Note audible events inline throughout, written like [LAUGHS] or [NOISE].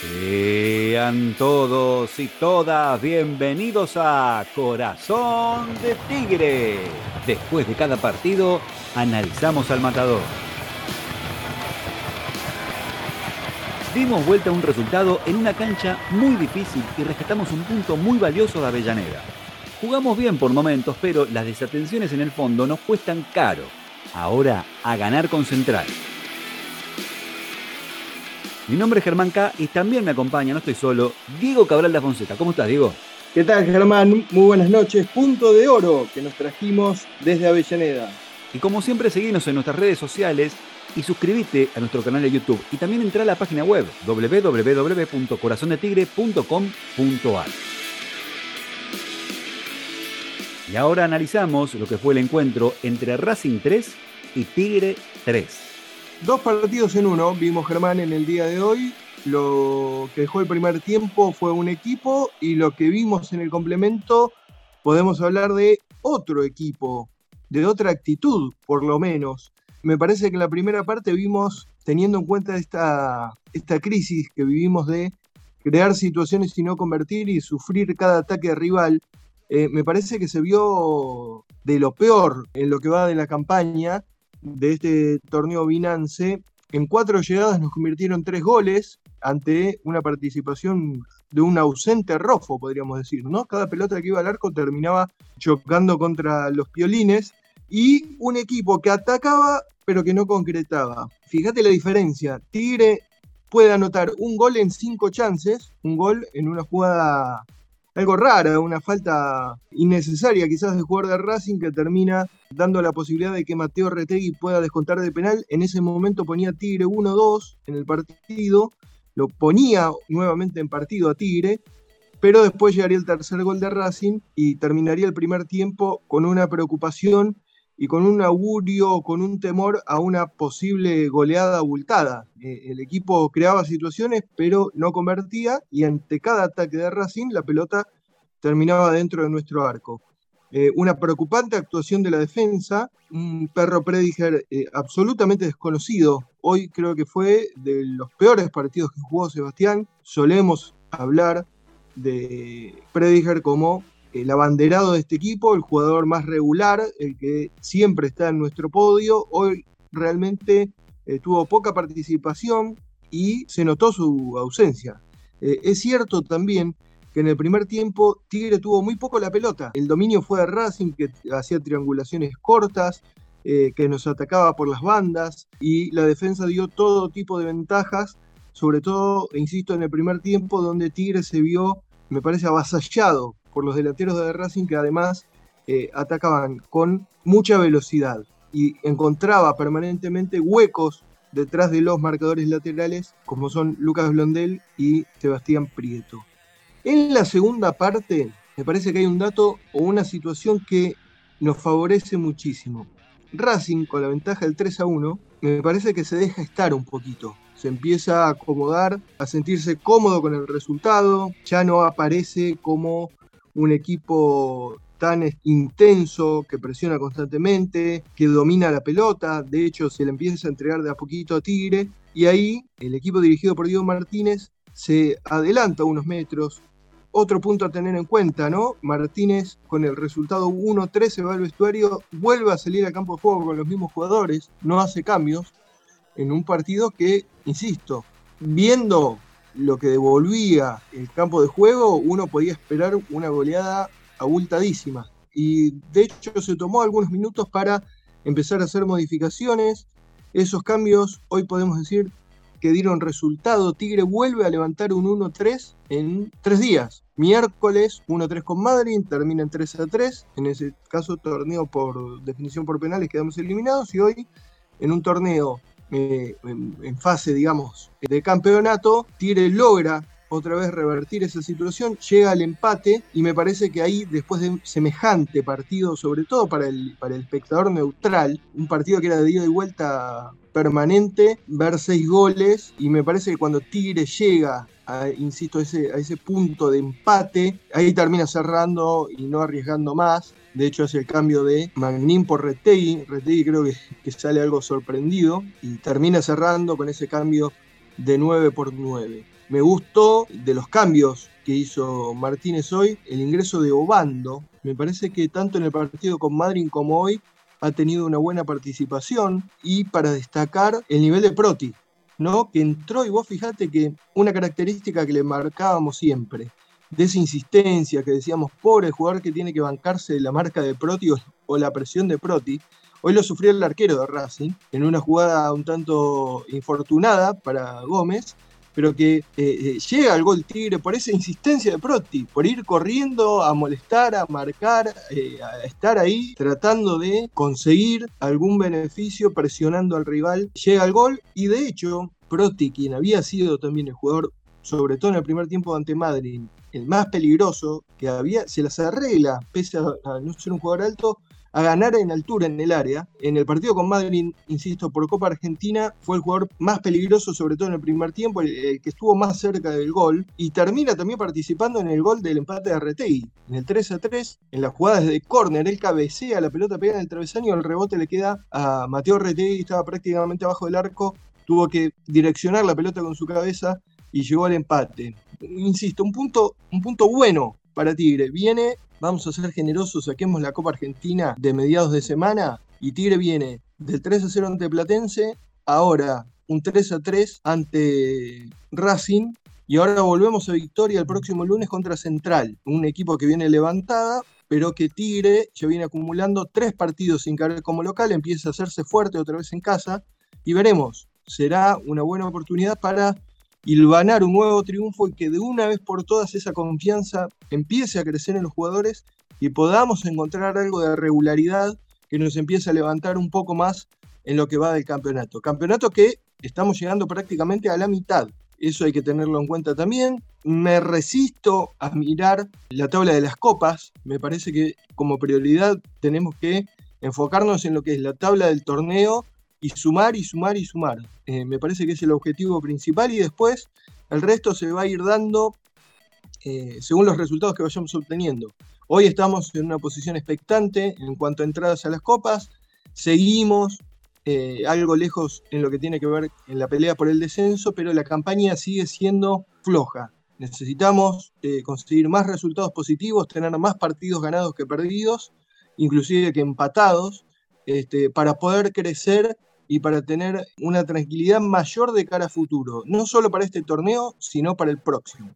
Sean todos y todas bienvenidos a Corazón de Tigre. Después de cada partido, analizamos al matador. Dimos vuelta a un resultado en una cancha muy difícil y rescatamos un punto muy valioso de Avellaneda. Jugamos bien por momentos, pero las desatenciones en el fondo nos cuestan caro. Ahora a ganar con Central. Mi nombre es Germán K y también me acompaña, no estoy solo, Diego Cabral de Fonseca. ¿Cómo estás, Diego? ¿Qué tal, Germán? Muy buenas noches. Punto de oro que nos trajimos desde Avellaneda. Y como siempre, seguimos en nuestras redes sociales y suscríbete a nuestro canal de YouTube. Y también entra a la página web www.corazondetigre.com.ar. Y ahora analizamos lo que fue el encuentro entre Racing 3 y Tigre 3. Dos partidos en uno vimos Germán en el día de hoy. Lo que dejó el primer tiempo fue un equipo y lo que vimos en el complemento podemos hablar de otro equipo, de otra actitud por lo menos. Me parece que en la primera parte vimos, teniendo en cuenta esta, esta crisis que vivimos de crear situaciones y no convertir y sufrir cada ataque rival, eh, me parece que se vio de lo peor en lo que va de la campaña de este torneo Binance. En cuatro llegadas nos convirtieron tres goles ante una participación de un ausente rojo, podríamos decir, ¿no? Cada pelota que iba al arco terminaba chocando contra los piolines y un equipo que atacaba pero que no concretaba. Fíjate la diferencia. Tigre puede anotar un gol en cinco chances, un gol en una jugada algo rara, una falta innecesaria quizás de jugador de Racing que termina dando la posibilidad de que Mateo Retegui pueda descontar de penal. En ese momento ponía Tigre 1-2 en el partido, lo ponía nuevamente en partido a Tigre, pero después llegaría el tercer gol de Racing y terminaría el primer tiempo con una preocupación y con un augurio, con un temor a una posible goleada abultada. Eh, el equipo creaba situaciones, pero no convertía, y ante cada ataque de Racing, la pelota terminaba dentro de nuestro arco. Eh, una preocupante actuación de la defensa, un perro Prediger eh, absolutamente desconocido. Hoy creo que fue de los peores partidos que jugó Sebastián. Solemos hablar de Prediger como el abanderado de este equipo, el jugador más regular, el que siempre está en nuestro podio. Hoy realmente eh, tuvo poca participación y se notó su ausencia. Es cierto también que en el primer tiempo Tigre tuvo muy poco la pelota. El dominio fue de Racing, que hacía triangulaciones cortas, eh, que nos atacaba por las bandas y la defensa dio todo tipo de ventajas, sobre todo, insisto, en el primer tiempo donde Tigre se vio, me parece, avasallado por los delanteros de Racing que además eh, atacaban con mucha velocidad y encontraba permanentemente huecos detrás de los marcadores laterales como son Lucas Blondel y Sebastián Prieto. En la segunda parte me parece que hay un dato o una situación que nos favorece muchísimo. Racing con la ventaja del 3 a 1 me parece que se deja estar un poquito se empieza a acomodar, a sentirse cómodo con el resultado, ya no aparece como un equipo tan intenso, que presiona constantemente, que domina la pelota, de hecho se le empieza a entregar de a poquito a Tigre, y ahí el equipo dirigido por Diego Martínez se adelanta unos metros. Otro punto a tener en cuenta, ¿no? Martínez con el resultado 1-3 se va al vestuario, vuelve a salir al campo de juego con los mismos jugadores, no hace cambios, en un partido que, insisto, viendo lo que devolvía el campo de juego, uno podía esperar una goleada abultadísima. Y de hecho se tomó algunos minutos para empezar a hacer modificaciones. Esos cambios hoy podemos decir que dieron resultado. Tigre vuelve a levantar un 1-3 en tres días. Miércoles 1-3 con Madrid, termina en 3-3. En ese caso, torneo por definición por penales quedamos eliminados. Y hoy, en un torneo eh, en, fase, digamos, de campeonato, Tigre logra otra vez revertir esa situación, llega al empate y me parece que ahí, después de semejante partido, sobre todo para el, para el espectador neutral, un partido que era de ida y vuelta permanente, ver seis goles y me parece que cuando Tigre llega a, insisto, ese, a ese punto de empate, ahí termina cerrando y no arriesgando más De hecho, hace el cambio de Magnin por Retegui. Retegui creo que, que sale algo sorprendido y termina cerrando con ese cambio de 9 por 9. Me gustó de los cambios que hizo Martínez hoy el ingreso de Obando. Me parece que tanto en el partido con Madrid como hoy ha tenido una buena participación y para destacar el nivel de Proti, ¿no? Que entró y vos fijate que una característica que le marcábamos siempre, de esa insistencia que decíamos, pobre jugador que tiene que bancarse la marca de Proti o, la presión de Proti, hoy lo sufrió el arquero de Racing en una jugada un tanto infortunada para Gómez, pero que eh, eh, llega al gol Tigre por esa insistencia de Proti, por ir corriendo a molestar, a marcar, eh, a estar ahí tratando de conseguir algún beneficio presionando al rival. Llega al gol y de hecho Proti, quien había sido también el jugador, sobre todo en el primer tiempo ante Madrid, el más peligroso que había, se las arregla, pese a no ser un jugador alto, a ganar en altura en el área. En el partido con Madrid, insisto, por Copa Argentina, fue el jugador más peligroso, sobre todo en el primer tiempo, el, que estuvo más cerca del gol, y termina también participando en el gol del empate de Arretei. En el 3 a 3, en las jugadas de córner, él cabecea, la pelota pega en el travesaño, el rebote le queda a Mateo Arretei, estaba prácticamente abajo del arco, tuvo que direccionar la pelota con su cabeza y llegó al empate. Insisto, un punto, un punto bueno para Tigre. Viene vamos a ser generosos, saquemos la Copa Argentina de mediados de semana y Tigre viene del 3 a 0 ante Platense, ahora un 3 a 3 ante Racing y ahora volvemos a victoria el próximo lunes contra Central, un equipo que viene levantada, pero que Tigre ya viene acumulando tres partidos sin caer como local, empieza a hacerse fuerte otra vez en casa y veremos, será una buena oportunidad para hilvanar un nuevo triunfo y que de una vez por todas esa confianza empiece a crecer en los jugadores y podamos encontrar algo de regularidad que nos empiece a levantar un poco más en lo que va del campeonato. Campeonato que estamos llegando prácticamente a la mitad. Eso hay que tenerlo en cuenta también. Me resisto a mirar la tabla de las copas. Me parece que como prioridad tenemos que enfocarnos en lo que es la tabla del torneo y sumar y sumar y sumar. Eh, me parece que es el objetivo principal y después el resto se va a ir dando eh, según los resultados que vayamos obteniendo. Hoy estamos en una posición expectante en cuanto a entradas a las copas, seguimos eh, algo lejos en lo que tiene que ver en la pelea por el descenso, pero la campaña sigue siendo floja. Necesitamos conseguir más resultados positivos, tener más partidos ganados que perdidos, inclusive que empatados, este, para poder crecer y para tener una tranquilidad mayor de cara a futuro, no solo para este torneo, sino para el próximo.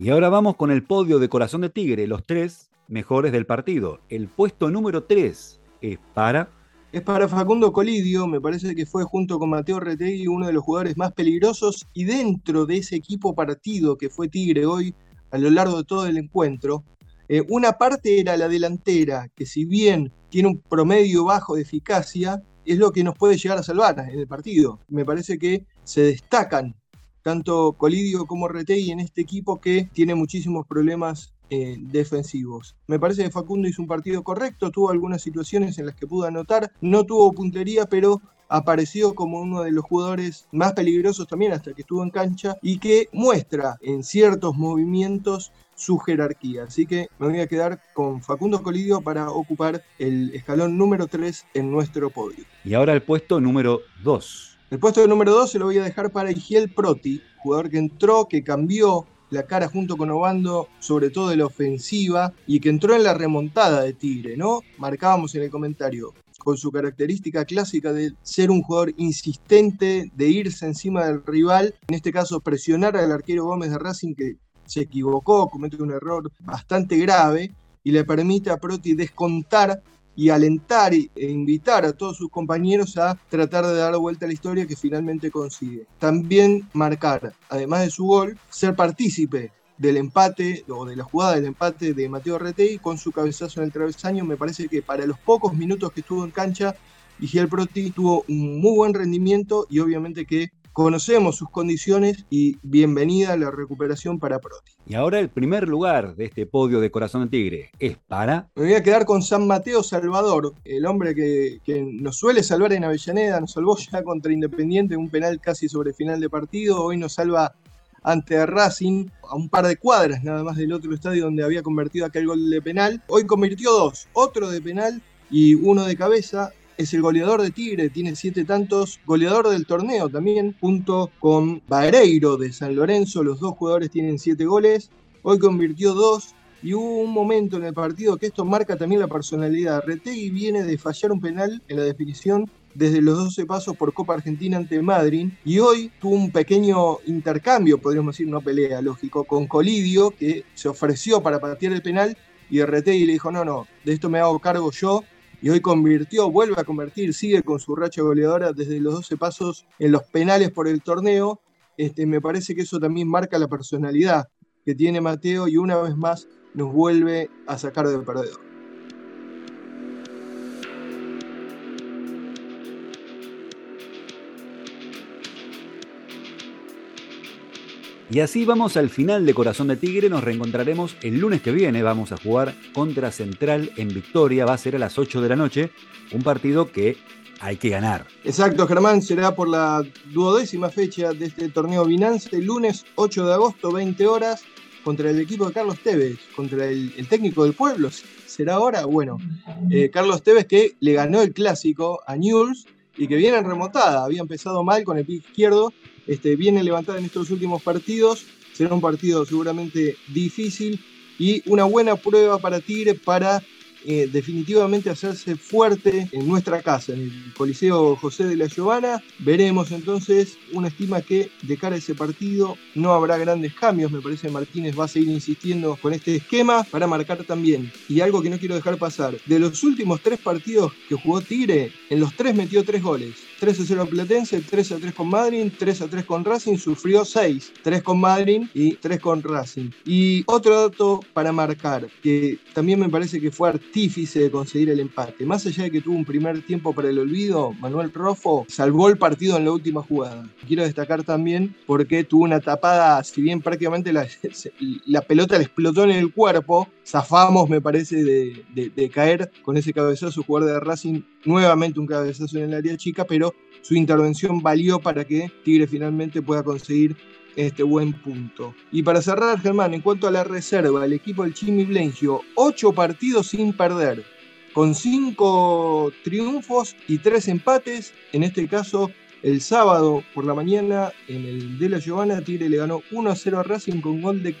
Y ahora vamos con el podio de Corazón de Tigre, los tres mejores del partido. El puesto número 3 es para... Es para Facundo Colidio, me parece que fue junto con Mateo Retegui uno de los jugadores más peligrosos y dentro de ese equipo partido que fue Tigre hoy a lo largo de todo el encuentro, eh, una parte era la delantera, que si bien tiene un promedio bajo de eficacia, es lo que nos puede llegar a salvar en el partido. Me parece que se destacan tanto Colidio como Retegui en este equipo que tiene muchísimos problemas eh, defensivos. Me parece que Facundo hizo un partido correcto, tuvo algunas situaciones en las que pudo anotar, no tuvo puntería, pero apareció como uno de los jugadores más peligrosos también hasta que estuvo en cancha y que muestra en ciertos movimientos su jerarquía. Así que me voy a quedar con Facundo Colidio para ocupar el escalón número 3 en nuestro podio. Y ahora el puesto número 2. El puesto número 2 se lo voy a dejar para Igiel Proti, jugador que entró, que cambió la cara junto con Obando, sobre todo de la ofensiva, y que entró en la remontada de Tigre, ¿no? Marcábamos en el comentario, con su característica clásica de ser un jugador insistente, de irse encima del rival, en este caso presionar al arquero Gómez de Racing, que se equivocó, comete un error bastante grave y le permite a Proti descontar y alentar e invitar a todos sus compañeros a tratar de dar vuelta a la historia que finalmente consigue. También marcar, además de su gol, ser partícipe del empate o de la jugada del empate de Mateo Retei con su cabezazo en el travesaño. Me parece que para los pocos minutos que estuvo en cancha, Giel Proti tuvo un muy buen rendimiento y obviamente que conocemos sus condiciones y bienvenida a la recuperación para Proti. Y ahora el primer lugar de este podio de Corazón de Tigre es para... Me voy a quedar con San Mateo Salvador, el hombre que, nos suele salvar en Avellaneda, nos salvó ya contra Independiente, un penal casi sobre final de partido, hoy nos salva ante Racing, a un par de cuadras nada más del otro estadio donde había convertido aquel gol de penal. Hoy convirtió dos, otro de penal y uno de cabeza. Es el goleador de Tigre, tiene siete tantos, goleador del torneo también, junto con Vareiro de San Lorenzo, los dos jugadores tienen siete goles. Hoy convirtió dos, y hubo un momento en el partido que esto marca también la personalidad. Retegui viene de fallar un penal en la definición desde los 12 pasos por Copa Argentina ante Madrid y hoy tuvo un pequeño intercambio, podríamos decir, no pelea, lógico, con Colidio que se ofreció para patear el penal y Retegui le dijo, no, no, de esto me hago cargo yo y hoy convirtió, vuelve a convertir, sigue con su racha goleadora desde los 12 pasos en los penales por el torneo. Este, me parece que eso también marca la personalidad que tiene Mateo y una vez más nos vuelve a sacar del perdedor. Y así vamos al final de Corazón de Tigre. Nos reencontraremos el lunes que viene. Vamos a jugar contra Central en Victoria. Va a ser a las 8 de la noche. Un partido que hay que ganar. Exacto, Germán. Será por la duodécima fecha de este torneo Binance. El lunes 8 de agosto, 20 horas contra el equipo de Carlos Tevez, contra el, técnico del pueblo. ¿Será ahora? Bueno, eh, Carlos Tevez que le ganó el clásico a Newell's y que viene en remontada. Había empezado mal con el pie izquierdo, este, viene levantada en estos últimos partidos. Será un partido seguramente difícil y una buena prueba para Tigre para eh, definitivamente hacerse fuerte en nuestra casa, en el Coliseo José de la Giovana. Veremos entonces una estima que de cara a ese partido no habrá grandes cambios. Me parece que Martínez va a seguir insistiendo con este esquema para marcar también. Y algo que no quiero dejar pasar, de los últimos tres partidos que jugó Tigre, en los tres metió tres goles. 3 a 0 Platense, 3 a 3 con Madrid, 3 a 3 con Racing, sufrió 6, 3 con Madrid y 3 con Racing. Y otro dato para marcar, que también me parece que fue artífice de conseguir el empate. Más allá de que tuvo un primer tiempo para el olvido, Manuel Rofo salvó el partido en la última jugada. Quiero destacar también porque tuvo una tapada, si bien prácticamente la, [LAUGHS] la pelota le explotó en el cuerpo, zafamos, me parece, de, caer con ese cabezazo jugador de Racing nuevamente un cabezazo en el área chica, pero su intervención valió para que Tigre finalmente pueda conseguir este buen punto. Y para cerrar, Germán, en cuanto a la reserva, el equipo del Chimi Blencio, ocho partidos sin perder, con cinco triunfos y tres empates, en este caso el sábado por la mañana, en el de la Giovanna, Tigre le ganó 1 a 0 a Racing con gol de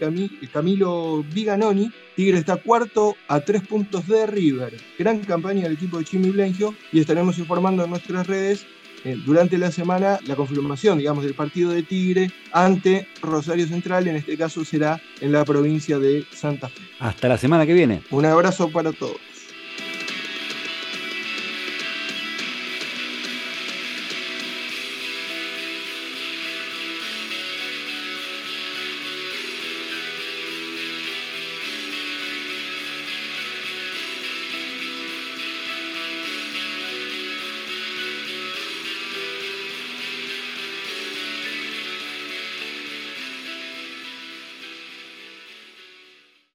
Camilo Viganoni. Tigre está cuarto a tres puntos de River. Gran campaña del equipo de Chimi Blengio y estaremos informando en nuestras redes eh, durante la semana la confirmación, digamos, del partido de Tigre ante Rosario Central. En este caso será en la provincia de Santa Fe. Hasta la semana que viene. Un abrazo para todos.